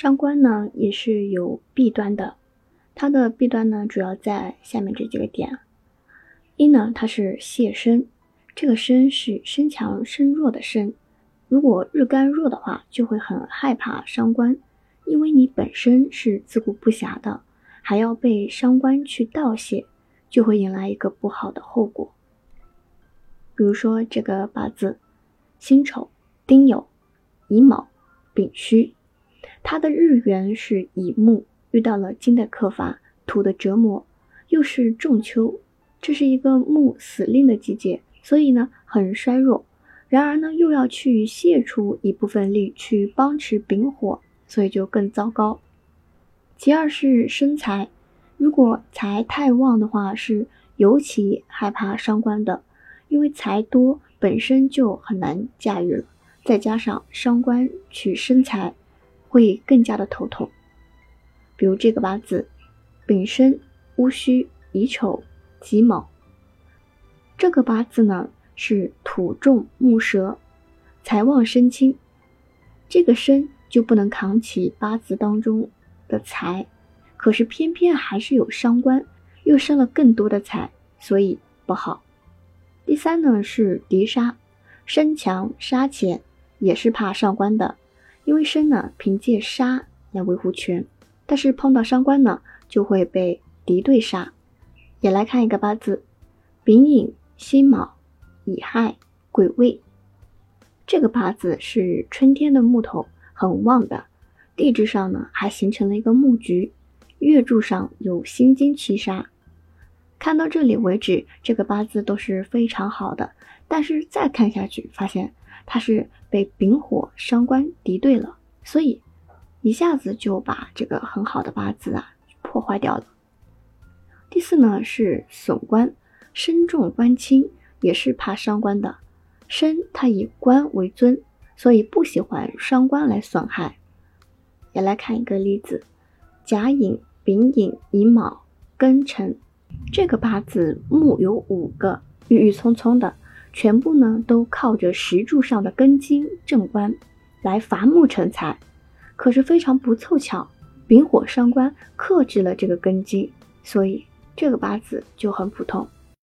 伤官呢也是有弊端的，它的弊端呢主要在下面这几个点。一呢，它是泄身，这个身是身强身弱的身。如果日干弱的话，就会很害怕伤官，因为你本身是自顾不暇的，还要被伤官去盗泄，就会引来一个不好的后果。比如说这个八字，辛丑、丁酉、乙卯、丙戌。它的日元是乙木，遇到了金的克伐，土的折磨，又是仲秋，这是一个木死令的季节，所以呢很衰弱。然而呢又要去泄出一部分力去帮持丙火，所以就更糟糕。其二是生财，如果财太旺的话，是尤其害怕伤官的，因为财多本身就很难驾驭了，再加上伤官去生财。会更加的头痛，比如这个八字，丙申、戊戌、乙丑、己卯。这个八字呢是土重木蛇，财旺身轻，这个身就不能扛起八字当中的财，可是偏偏还是有伤官，又生了更多的财，所以不好。第三呢是敌杀，身强杀钱，也是怕上官的。因为身呢凭借杀来维护权，但是碰到伤官呢就会被敌对杀。也来看一个八字：丙寅、辛卯、乙亥、癸未。这个八字是春天的木头很旺的，地支上呢还形成了一个木局，月柱上有辛金七杀。看到这里为止，这个八字都是非常好的，但是再看下去发现。他是被丙火伤官敌对了，所以一下子就把这个很好的八字啊破坏掉了。第四呢是损官，身重官轻，也是怕伤官的。身它以官为尊，所以不喜欢伤官来损害。也来看一个例子：甲寅、丙寅、乙卯、庚辰，这个八字木有五个，郁郁葱葱的。全部呢都靠着石柱上的根基正官来伐木成材，可是非常不凑巧，丙火伤官克制了这个根基，所以这个八字就很普通。